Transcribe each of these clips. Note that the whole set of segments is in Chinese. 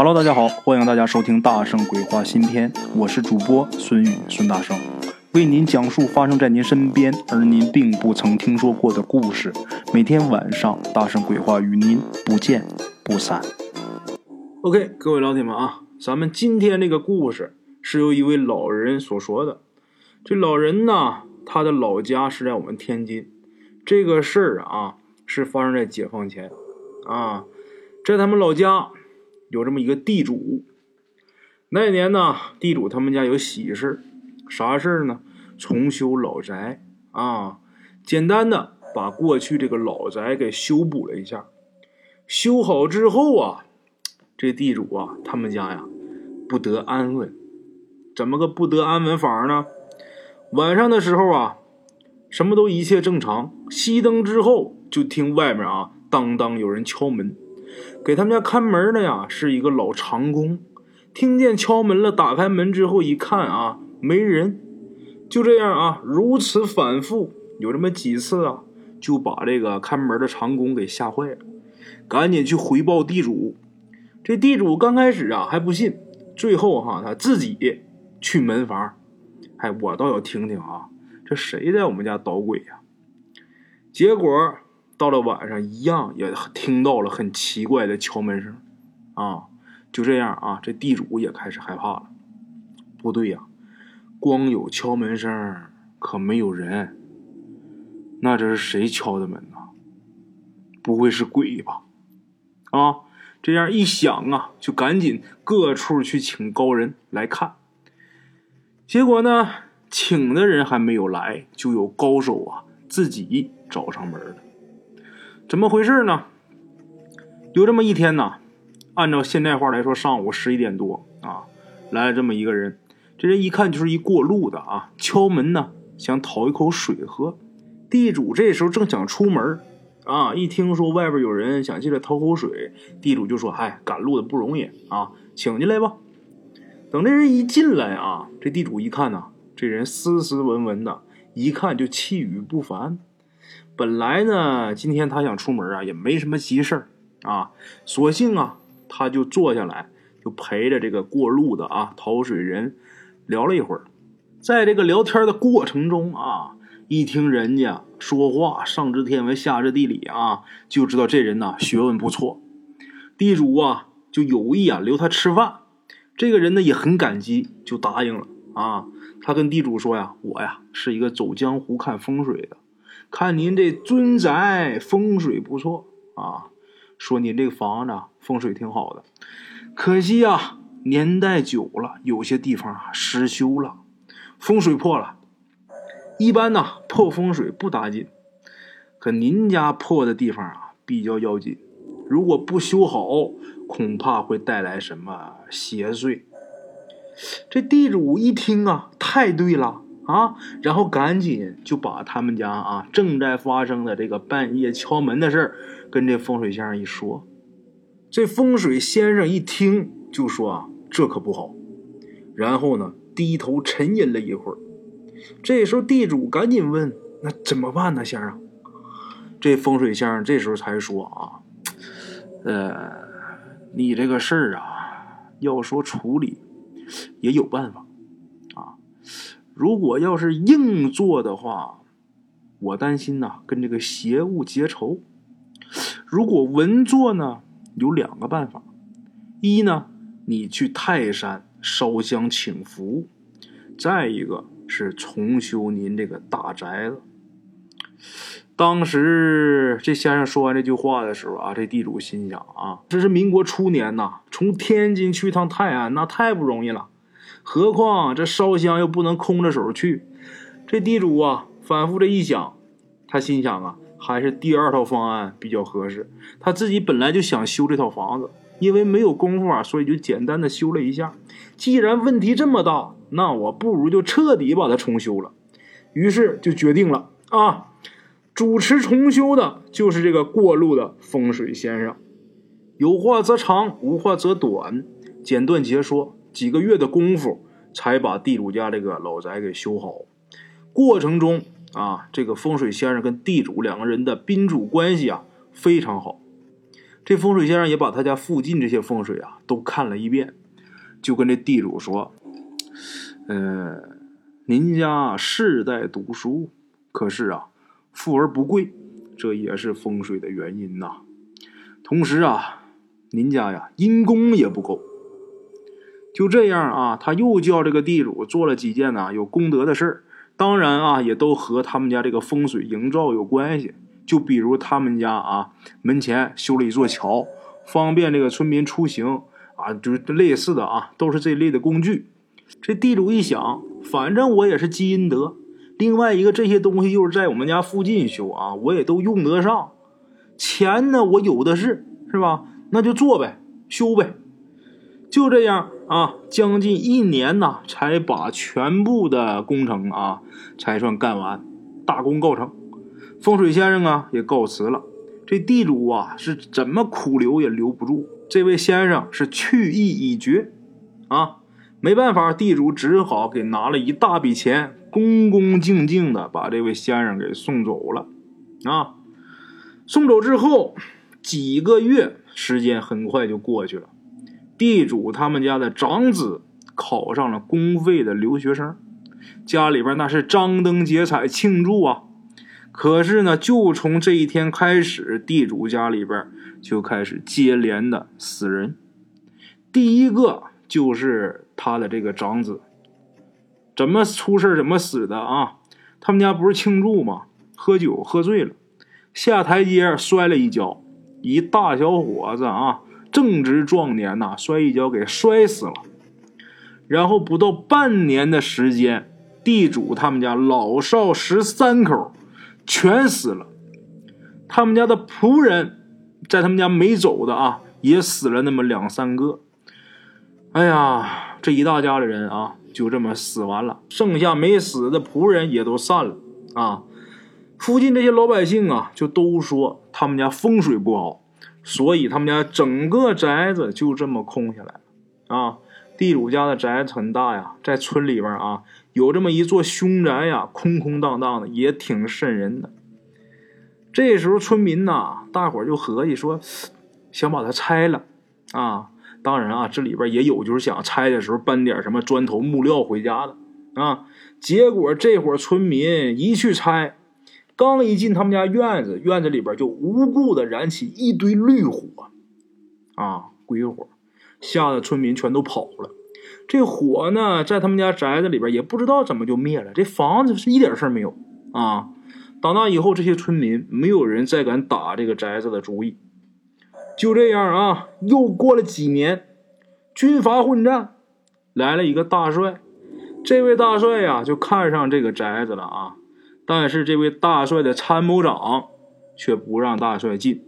Hello，大家好，欢迎大家收听《大圣鬼话》新篇，我是主播孙宇，孙大圣为您讲述发生在您身边而您并不曾听说过的故事。每天晚上，《大圣鬼话》与您不见不散。OK，各位老铁们啊，咱们今天这个故事是由一位老人所说的。这老人呢，他的老家是在我们天津。这个事儿啊，是发生在解放前啊，在他们老家。有这么一个地主，那年呢，地主他们家有喜事啥事呢？重修老宅啊，简单的把过去这个老宅给修补了一下。修好之后啊，这地主啊，他们家呀不得安稳。怎么个不得安稳法呢？晚上的时候啊，什么都一切正常，熄灯之后就听外面啊当当有人敲门。给他们家看门的呀，是一个老长工。听见敲门了，打开门之后一看啊，没人。就这样啊，如此反复，有这么几次啊，就把这个看门的长工给吓坏了，赶紧去回报地主。这地主刚开始啊还不信，最后哈他自己去门房。哎，我倒要听听啊，这谁在我们家捣鬼呀？结果。到了晚上，一样也听到了很奇怪的敲门声，啊，就这样啊，这地主也开始害怕了。不对呀，光有敲门声，可没有人。那这是谁敲的门呢？不会是鬼吧？啊，这样一想啊，就赶紧各处去请高人来看。结果呢，请的人还没有来，就有高手啊自己找上门了。怎么回事呢？有这么一天呢，按照现代话来说，上午十一点多啊，来了这么一个人。这人一看就是一过路的啊，敲门呢，想讨一口水喝。地主这时候正想出门啊，一听说外边有人想进来讨口水，地主就说：“嗨，赶路的不容易啊，请进来吧。”等这人一进来啊，这地主一看呢，这人斯斯文文的，一看就气宇不凡。本来呢，今天他想出门啊，也没什么急事儿啊，索性啊，他就坐下来，就陪着这个过路的啊讨水人聊了一会儿。在这个聊天的过程中啊，一听人家说话，上知天文，下知地理啊，就知道这人呐学问不错。地主啊就有意啊留他吃饭，这个人呢也很感激，就答应了啊。他跟地主说呀：“我呀是一个走江湖看风水的。”看您这尊宅风水不错啊，说您这个房子风水挺好的，可惜啊年代久了，有些地方啊失修了，风水破了。一般呢破风水不打紧，可您家破的地方啊比较要紧，如果不修好，恐怕会带来什么邪祟。这地主一听啊，太对了。啊，然后赶紧就把他们家啊正在发生的这个半夜敲门的事儿跟这风水先生一说，这风水先生一听就说啊，这可不好。然后呢，低头沉吟了一会儿。这时候地主赶紧问：“那怎么办呢，先生？”这风水先生这时候才说啊：“呃，你这个事儿啊，要说处理也有办法。”啊如果要是硬做的话，我担心呐，跟这个邪物结仇。如果文做呢，有两个办法：一呢，你去泰山烧香请福；再一个是重修您这个大宅子。当时这先生说完这句话的时候啊，这地主心想啊，这是民国初年呐，从天津去趟泰安，那太不容易了。何况这烧香又不能空着手去，这地主啊反复这一想，他心想啊，还是第二套方案比较合适。他自己本来就想修这套房子，因为没有功夫啊，所以就简单的修了一下。既然问题这么大，那我不如就彻底把它重修了。于是就决定了啊，主持重修的就是这个过路的风水先生。有话则长，无话则短，简短截说。几个月的功夫，才把地主家这个老宅给修好。过程中啊，这个风水先生跟地主两个人的宾主关系啊非常好。这风水先生也把他家附近这些风水啊都看了一遍，就跟这地主说：“呃，您家世代读书，可是啊，富而不贵，这也是风水的原因呐。同时啊，您家呀阴功也不够。”就这样啊，他又叫这个地主做了几件呢有功德的事儿，当然啊，也都和他们家这个风水营造有关系。就比如他们家啊门前修了一座桥，方便这个村民出行啊，就是类似的啊，都是这类的工具。这地主一想，反正我也是积阴德，另外一个这些东西又是在我们家附近修啊，我也都用得上。钱呢，我有的是，是吧？那就做呗，修呗。就这样啊，将近一年呢，才把全部的工程啊，才算干完，大功告成。风水先生啊，也告辞了。这地主啊，是怎么苦留也留不住。这位先生是去意已决啊，没办法，地主只好给拿了一大笔钱，恭恭敬敬的把这位先生给送走了啊。送走之后，几个月时间很快就过去了。地主他们家的长子考上了公费的留学生，家里边那是张灯结彩庆祝啊。可是呢，就从这一天开始，地主家里边就开始接连的死人。第一个就是他的这个长子，怎么出事怎么死的啊？他们家不是庆祝吗？喝酒喝醉了，下台阶摔了一跤，一大小伙子啊。正值壮年呐，摔一跤给摔死了。然后不到半年的时间，地主他们家老少十三口全死了。他们家的仆人在他们家没走的啊，也死了那么两三个。哎呀，这一大家的人啊，就这么死完了。剩下没死的仆人也都散了啊。附近这些老百姓啊，就都说他们家风水不好。所以他们家整个宅子就这么空下来了啊！地主家的宅子很大呀，在村里边啊，有这么一座凶宅呀，空空荡荡的，也挺瘆人的。这时候村民呐，大伙就合计说，想把它拆了啊！当然啊，这里边也有就是想拆的时候搬点什么砖头木料回家的啊。结果这伙村民一去拆。刚一进他们家院子，院子里边就无故的燃起一堆绿火，啊，鬼火，吓得村民全都跑了。这火呢，在他们家宅子里边也不知道怎么就灭了。这房子是一点事没有啊。长大以后，这些村民没有人再敢打这个宅子的主意。就这样啊，又过了几年，军阀混战，来了一个大帅。这位大帅呀，就看上这个宅子了啊。但是这位大帅的参谋长却不让大帅进。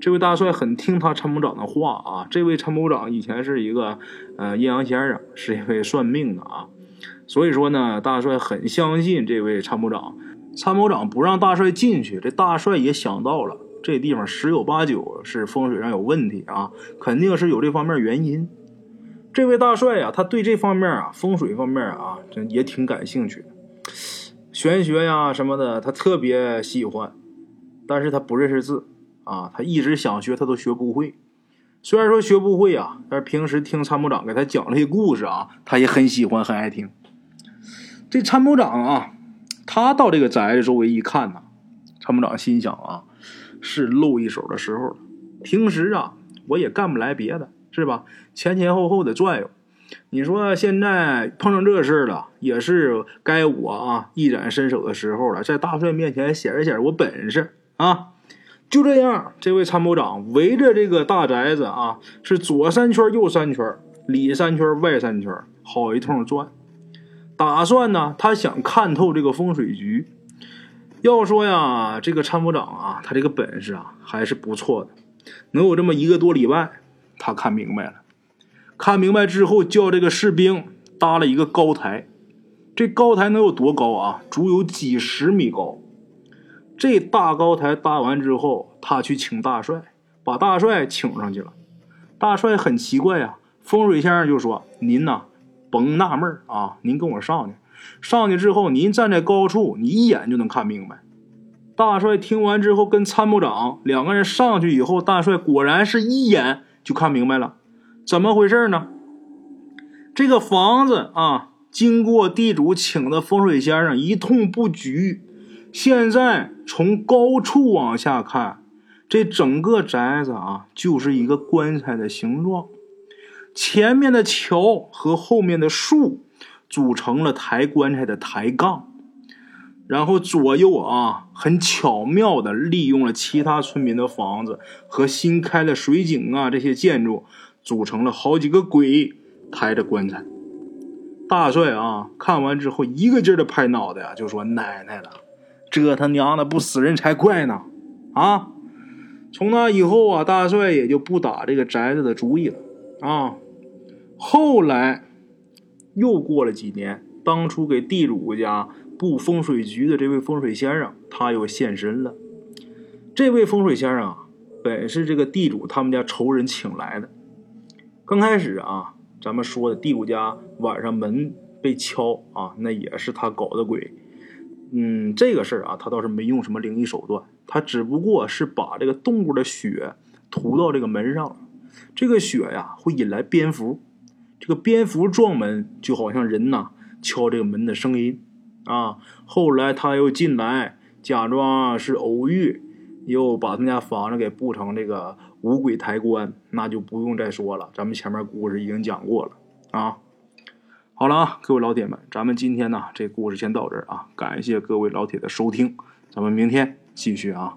这位大帅很听他参谋长的话啊。这位参谋长以前是一个呃阴阳先生，是一位算命的啊。所以说呢，大帅很相信这位参谋长。参谋长不让大帅进去，这大帅也想到了，这地方十有八九是风水上有问题啊，肯定是有这方面原因。这位大帅呀，他对这方面啊风水方面啊，这也挺感兴趣的。玄学呀什么的，他特别喜欢，但是他不认识字啊，他一直想学，他都学不会。虽然说学不会啊，但是平时听参谋长给他讲这些故事啊，他也很喜欢，很爱听。这参谋长啊，他到这个宅子周围一看呐，参谋长心想啊，是露一手的时候了。平时啊，我也干不来别的，是吧？前前后后的转悠。你说现在碰上这事儿了，也是该我啊一展身手的时候了，在大帅面前显示显示我本事啊！就这样，这位参谋长围着这个大宅子啊，是左三圈右三圈，里三圈外三圈，好一通转。打算呢，他想看透这个风水局。要说呀，这个参谋长啊，他这个本事啊还是不错的，能有这么一个多礼拜，他看明白了。看明白之后，叫这个士兵搭了一个高台。这高台能有多高啊？足有几十米高。这大高台搭完之后，他去请大帅，把大帅请上去了。大帅很奇怪呀，风水先生就说：“您呐，甭纳闷啊，您跟我上去。上去之后，您站在高处，你一眼就能看明白。大帅听完之后，跟参谋长两个人上去以后，大帅果然是一眼就看明白了，怎么回事呢？这个房子啊，经过地主请的风水先生一通布局，现在从高处往下看，这整个宅子啊，就是一个棺材的形状，前面的桥和后面的树组成了抬棺材的抬杠。然后左右啊，很巧妙的利用了其他村民的房子和新开的水井啊这些建筑，组成了好几个鬼抬着棺材。大帅啊，看完之后一个劲儿的拍脑袋啊，就说：“奶奶的，这他娘的不死人才怪呢！”啊，从那以后啊，大帅也就不打这个宅子的主意了啊。后来又过了几年，当初给地主家。布风水局的这位风水先生，他又现身了。这位风水先生啊，本是这个地主他们家仇人请来的。刚开始啊，咱们说的地主家晚上门被敲啊，那也是他搞的鬼。嗯，这个事儿啊，他倒是没用什么灵异手段，他只不过是把这个动物的血涂到这个门上。这个血呀，会引来蝙蝠，这个蝙蝠撞门，就好像人呐敲这个门的声音。啊！后来他又进来，假装是偶遇，又把他们家房子给布成这个五鬼抬棺，那就不用再说了。咱们前面故事已经讲过了啊。好了啊，各位老铁们，咱们今天呢这故事先到这儿啊，感谢各位老铁的收听，咱们明天继续啊。